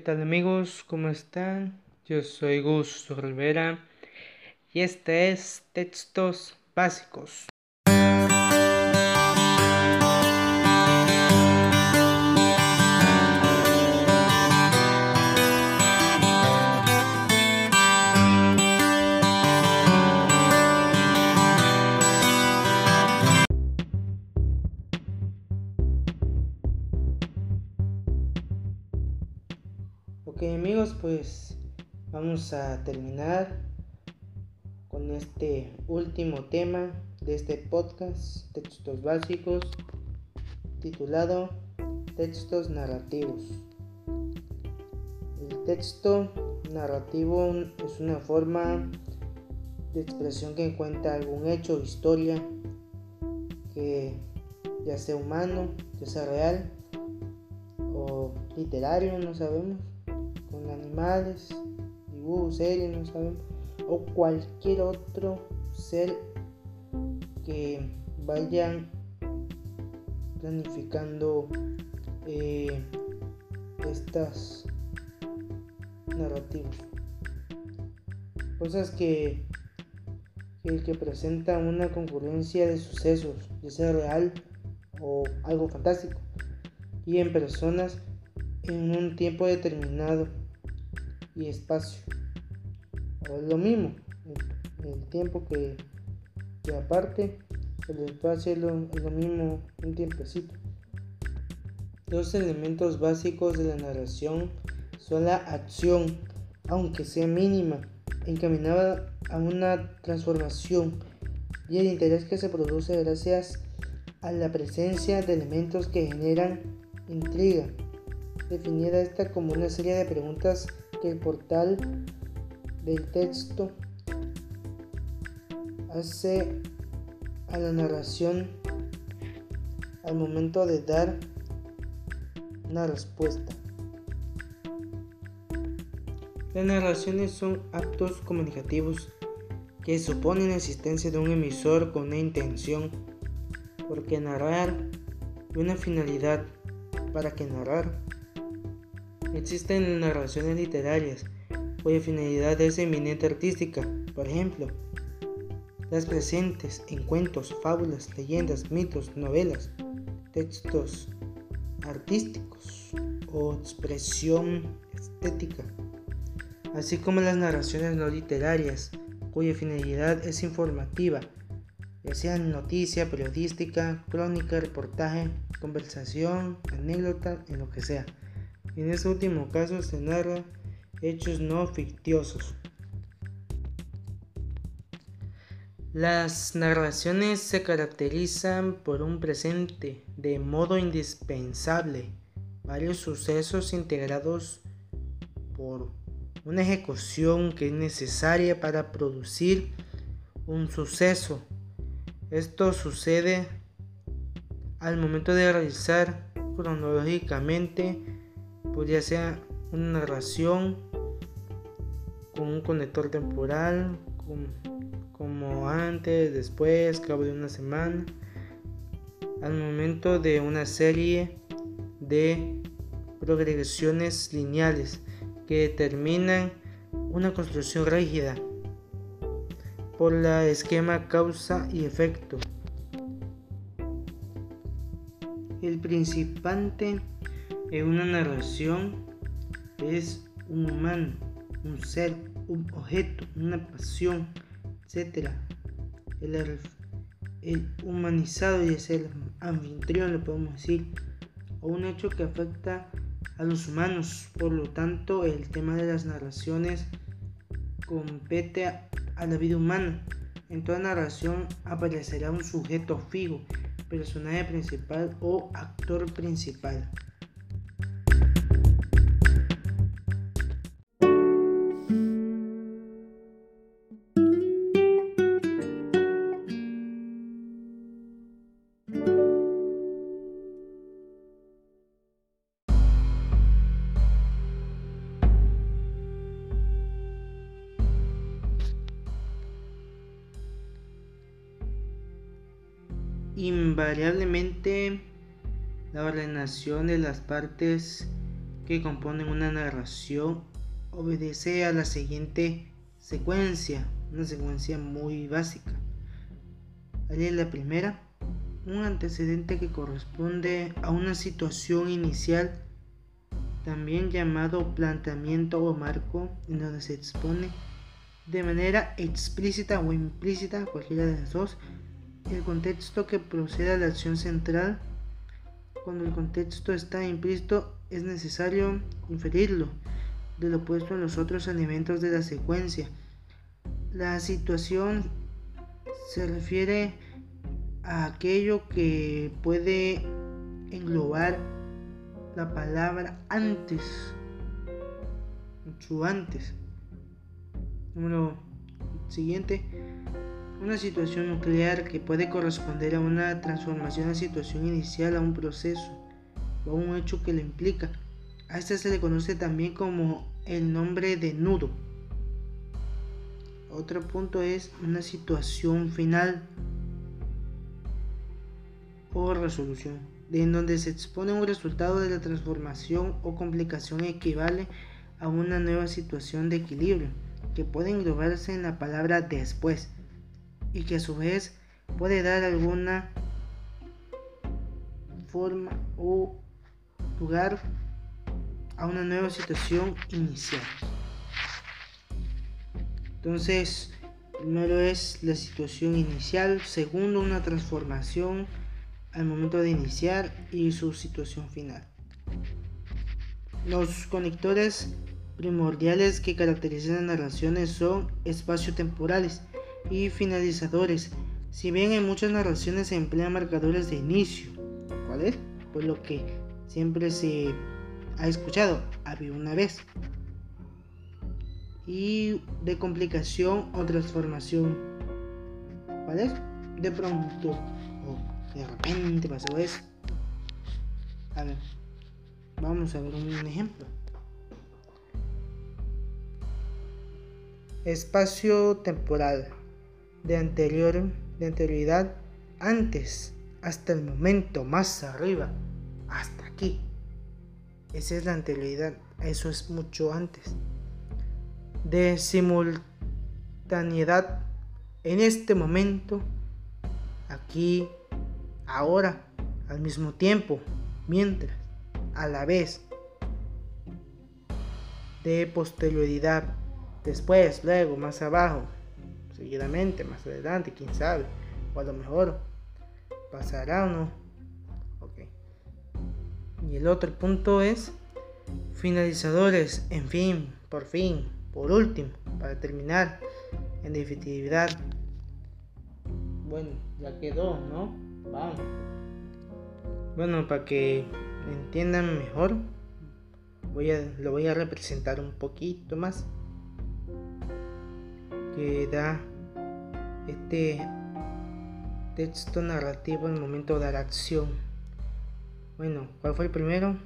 tal amigos? ¿Cómo están? Yo soy Gus Rivera y este es Textos Básicos. Ok amigos, pues vamos a terminar con este último tema de este podcast, textos básicos, titulado Textos narrativos. El texto narrativo es una forma de expresión que cuenta algún hecho o historia que ya sea humano, ya sea real o literario, no sabemos con animales, dibujos, series, no sabemos, o cualquier otro ser que vayan planificando eh, estas narrativas. Cosas que, que, que presentan una concurrencia de sucesos, ya sea real o algo fantástico, y en personas en un tiempo determinado y espacio. O es lo mismo, el, tiempo que, que, aparte, el espacio es lo, es lo mismo, un tiempecito. Dos elementos básicos de la narración son la acción, aunque sea mínima, encaminada a una transformación y el interés que se produce gracias a la presencia de elementos que generan intriga. Definida esta como una serie de preguntas que el portal del texto hace a la narración al momento de dar una respuesta. Las narraciones son actos comunicativos que suponen la existencia de un emisor con una intención, porque narrar y una finalidad para que narrar Existen narraciones literarias cuya finalidad es eminente artística, por ejemplo, las presentes en cuentos, fábulas, leyendas, mitos, novelas, textos artísticos o expresión estética, así como las narraciones no literarias cuya finalidad es informativa, ya sea noticia, periodística, crónica, reportaje, conversación, anécdota, en lo que sea. En este último caso se narra hechos no fictiosos. Las narraciones se caracterizan por un presente de modo indispensable, varios sucesos integrados por una ejecución que es necesaria para producir un suceso. Esto sucede al momento de realizar cronológicamente podría ser una narración con un conector temporal, como antes, después, cabo de una semana, al momento de una serie de progresiones lineales que determinan una construcción rígida por la esquema causa y efecto. El principante en una narración es un humano, un ser, un objeto, una pasión, etc. El, humanizado y es el anfitrión, le podemos decir, o un hecho que afecta a los humanos. Por lo tanto, el tema de las narraciones compete a, a la vida humana. En toda narración aparecerá un sujeto fijo, personaje principal o actor principal. Invariablemente la ordenación de las partes que componen una narración obedece a la siguiente secuencia, una secuencia muy básica. Ahí es la primera, un antecedente que corresponde a una situación inicial, también llamado planteamiento o marco, en donde se expone de manera explícita o implícita, cualquiera de las dos, el contexto que procede a la acción central. Cuando el contexto está implícito, es necesario inferirlo de lo puesto en los otros elementos de la secuencia. La situación se refiere a aquello que puede englobar la palabra antes, mucho antes. Número siguiente, una situación nuclear que puede corresponder a una transformación de situación inicial a un proceso o a un hecho que lo implica. A esta se le conoce también como el nombre de nudo. Otro punto es una situación final o resolución, en donde se expone un resultado de la transformación o complicación equivale a una nueva situación de equilibrio que puede englobarse en la palabra después y que a su vez puede dar alguna forma o lugar a una nueva situación inicial. Entonces, primero es la situación inicial, segundo una transformación al momento de iniciar y su situación final. Los conectores primordiales que caracterizan las narraciones son espacio-temporales y finalizadores. Si bien en muchas narraciones se emplean marcadores de inicio, ¿cuál es? Pues lo que siempre se ha escuchado, había una vez. Y de complicación o transformación, ¿cuál es? De pronto o de repente pasó eso. A ver, vamos a ver un ejemplo. espacio temporal de anterior de anterioridad antes hasta el momento más arriba hasta aquí. Esa es la anterioridad eso es mucho antes. De simultaneidad en este momento aquí ahora al mismo tiempo mientras a la vez. De posterioridad después, luego, más abajo, seguidamente, más adelante, quién sabe, o a lo mejor pasará o no. Ok. Y el otro punto es finalizadores, en fin, por fin, por último, para terminar, en definitividad. Bueno, ya quedó, ¿no? Vamos. Bueno, para que entiendan mejor, voy a, lo voy a representar un poquito más que da este texto narrativo en el momento de la acción. Bueno, ¿cuál fue el primero?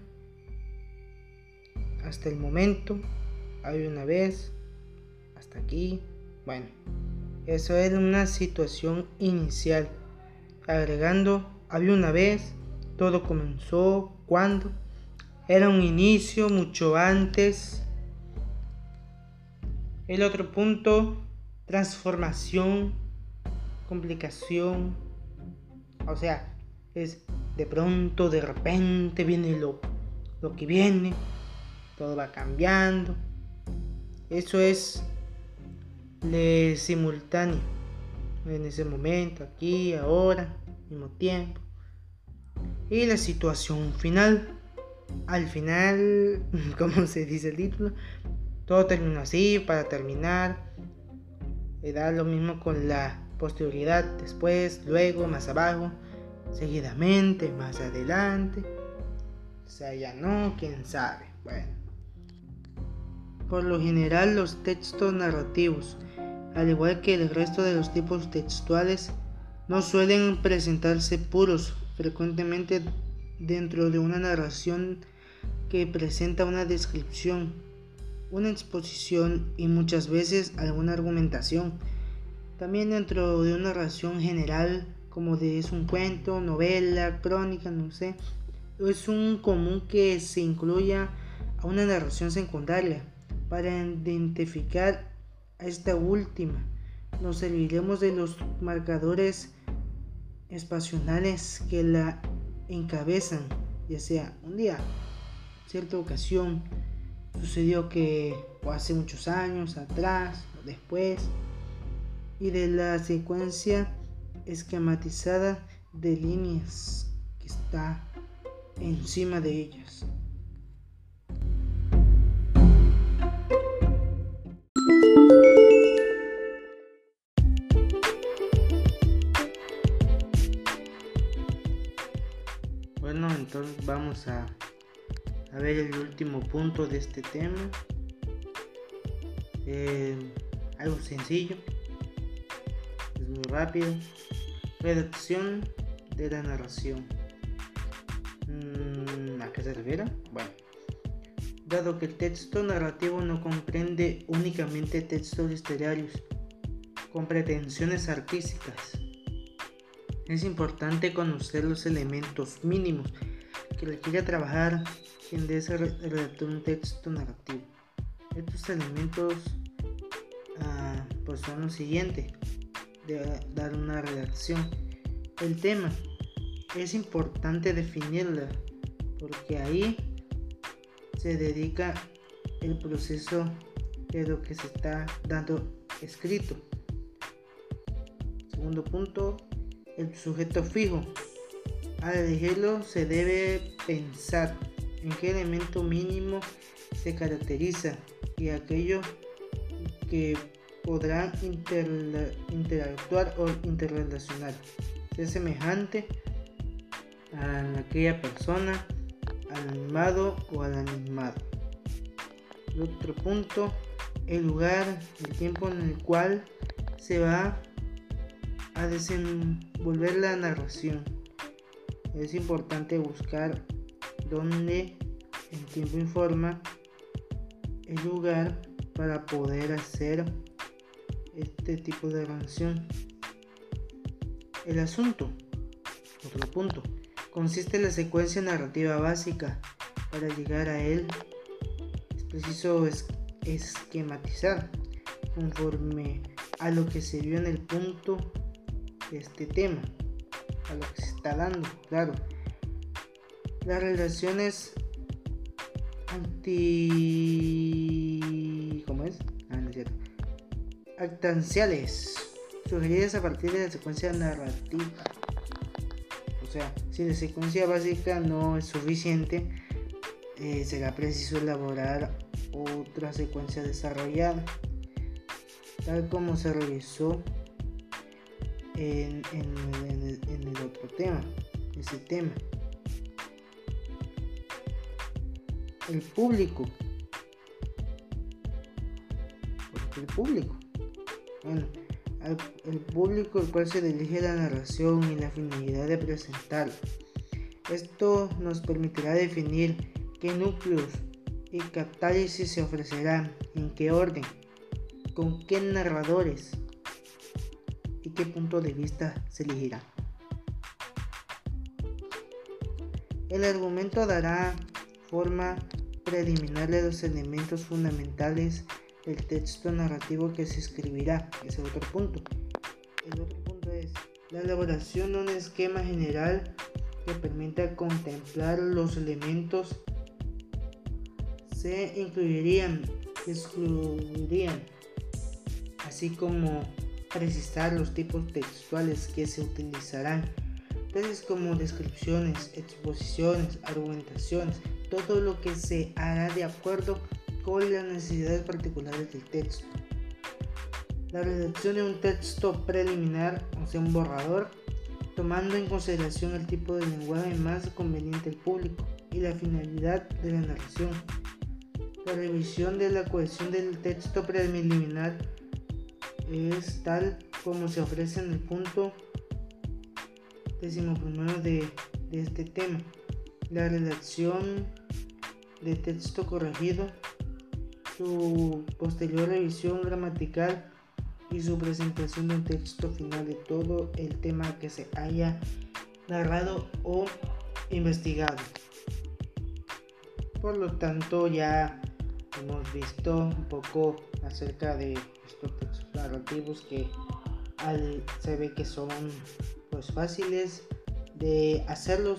Hasta el momento, hay una vez, hasta aquí. Bueno, eso era una situación inicial. Agregando, había una vez, todo comenzó, cuando. Era un inicio mucho antes. El otro punto transformación, complicación. O sea, es de pronto, de repente viene lo, lo que viene, todo va cambiando. Eso es le simultáneo, en ese momento, aquí, ahora, mismo tiempo. Y la situación final. Al final, como se dice el título, todo termina así para terminar da lo mismo con la posterioridad, después, luego, más abajo, seguidamente, más adelante. O sea, ya no, quién sabe. Bueno. Por lo general los textos narrativos, al igual que el resto de los tipos textuales, no suelen presentarse puros, frecuentemente dentro de una narración que presenta una descripción una exposición y muchas veces alguna argumentación. También dentro de una narración general, como de es un cuento, novela, crónica, no sé, es un común que se incluya a una narración secundaria para identificar a esta última. Nos serviremos de los marcadores espacionales que la encabezan, ya sea un día, cierta ocasión, sucedió que o hace muchos años atrás o después, y de la secuencia esquematizada de líneas que está encima de ellas. Bueno, entonces vamos a, ver el último punto de este tema. Eh, algo sencillo, es muy rápido. Redacción de la narración. Mm, ¿A qué se refiere? Bueno, dado que el texto narrativo no comprende únicamente textos literarios con pretensiones artísticas, es importante conocer los elementos mínimos que requiere trabajar quien desea redactar un texto narrativo. Estos elementos ah, pues son los siguientes de dar una redacción. El tema es importante definirla porque ahí se dedica el proceso de lo que se está dando escrito. Segundo punto, el sujeto fijo. Al elegirlo se debe pensar en qué elemento mínimo se caracteriza y aquello que podrá interactuar o interrelacionar, ser semejante a aquella persona, al animado o al animado. otro punto, el lugar, el tiempo en el cual se va a desenvolver la narración. Es importante buscar dónde en tiempo y forma el lugar para poder hacer este tipo de canción. El asunto, otro punto, consiste en la secuencia narrativa básica. Para llegar a él es preciso esquematizar conforme a lo que se vio en el punto de este tema, a lo que se está dando, claro. Las relaciones anti... actanciales sugeridas a partir de la secuencia narrativa. O sea, si la secuencia básica no es suficiente, eh, será preciso elaborar otra secuencia desarrollada, tal como se realizó en, el, otro tema, ese tema. El público. el público el público al cual se dirige la narración y la finalidad de presentar. Esto nos permitirá definir qué núcleos y catálisis se ofrecerán, en qué orden, con qué narradores y qué punto de vista se elegirá. El argumento dará forma preliminar de los elementos fundamentales el texto narrativo que se escribirá. Ese es otro punto. El otro punto es la elaboración de un esquema general que permita contemplar los elementos se incluirían, excluirían, así como precisar los tipos textuales que se utilizarán, tales como descripciones, exposiciones, argumentaciones, todo lo que se hará de acuerdo con las necesidades particulares del texto. La redacción de un texto preliminar, o sea, un borrador, tomando en consideración el tipo de lenguaje más conveniente al público y la finalidad de la narración. La revisión de la cohesión del texto preliminar es tal como se ofrece en el punto decimoprimero de, de este tema. La redacción de texto corregido su posterior revisión gramatical y su presentación de un texto final de todo el tema que se haya narrado o investigado. Por lo tanto ya hemos visto un poco acerca de estos textos narrativos que se ve que son pues fáciles de hacerlos,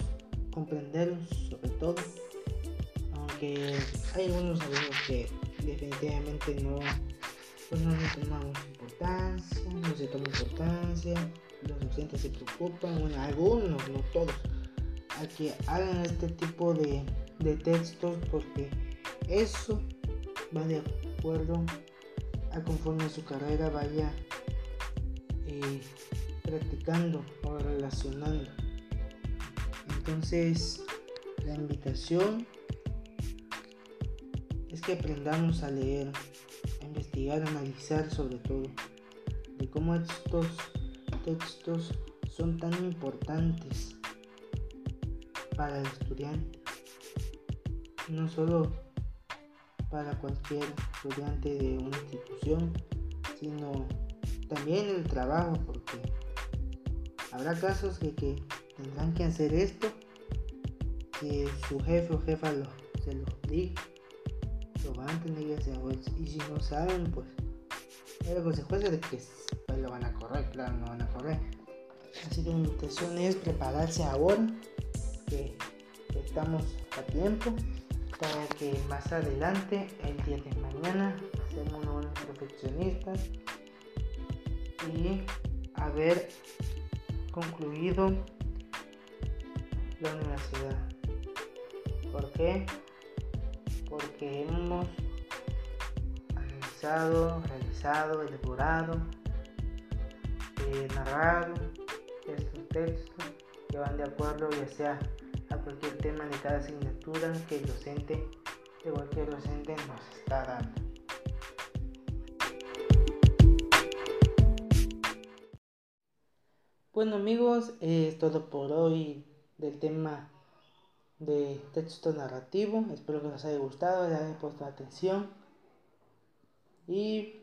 comprenderlos sobre todo. Aunque hay algunos alumnos que definitivamente no, pues no le toman importancia, no se toma importancia, los docentes se preocupan, algunos, no todos, a que hagan este tipo de, de textos porque eso va de acuerdo a conforme su carrera vaya eh, practicando o relacionando. Entonces, la invitación es que aprendamos a leer, a investigar, a analizar sobre todo, de cómo estos textos son tan importantes para el estudiante, no solo para cualquier estudiante de una institución, sino también el trabajo, porque habrá casos de que tendrán que hacer esto, que su jefe o jefa lo, se lo diga, lo van a tener que hacer, y si no saben, pues es la consecuencia de que pues, lo van a correr, claro, no van a correr. Así que la invitación es prepararse ahora, que estamos a tiempo para que más adelante, el día de mañana, seamos unos perfeccionistas y haber concluido la universidad. ¿Por qué? Porque hemos analizado, realizado, elaborado, eh, narrado estos textos que van de acuerdo ya sea a cualquier tema de cada asignatura que el docente, de cualquier docente nos está dando. Bueno amigos, es todo por hoy del tema de texto narrativo. Espero que les haya gustado, les haya puesto atención. Y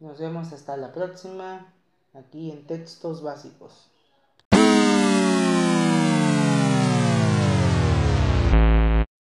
nos vemos hasta la próxima aquí en textos básicos.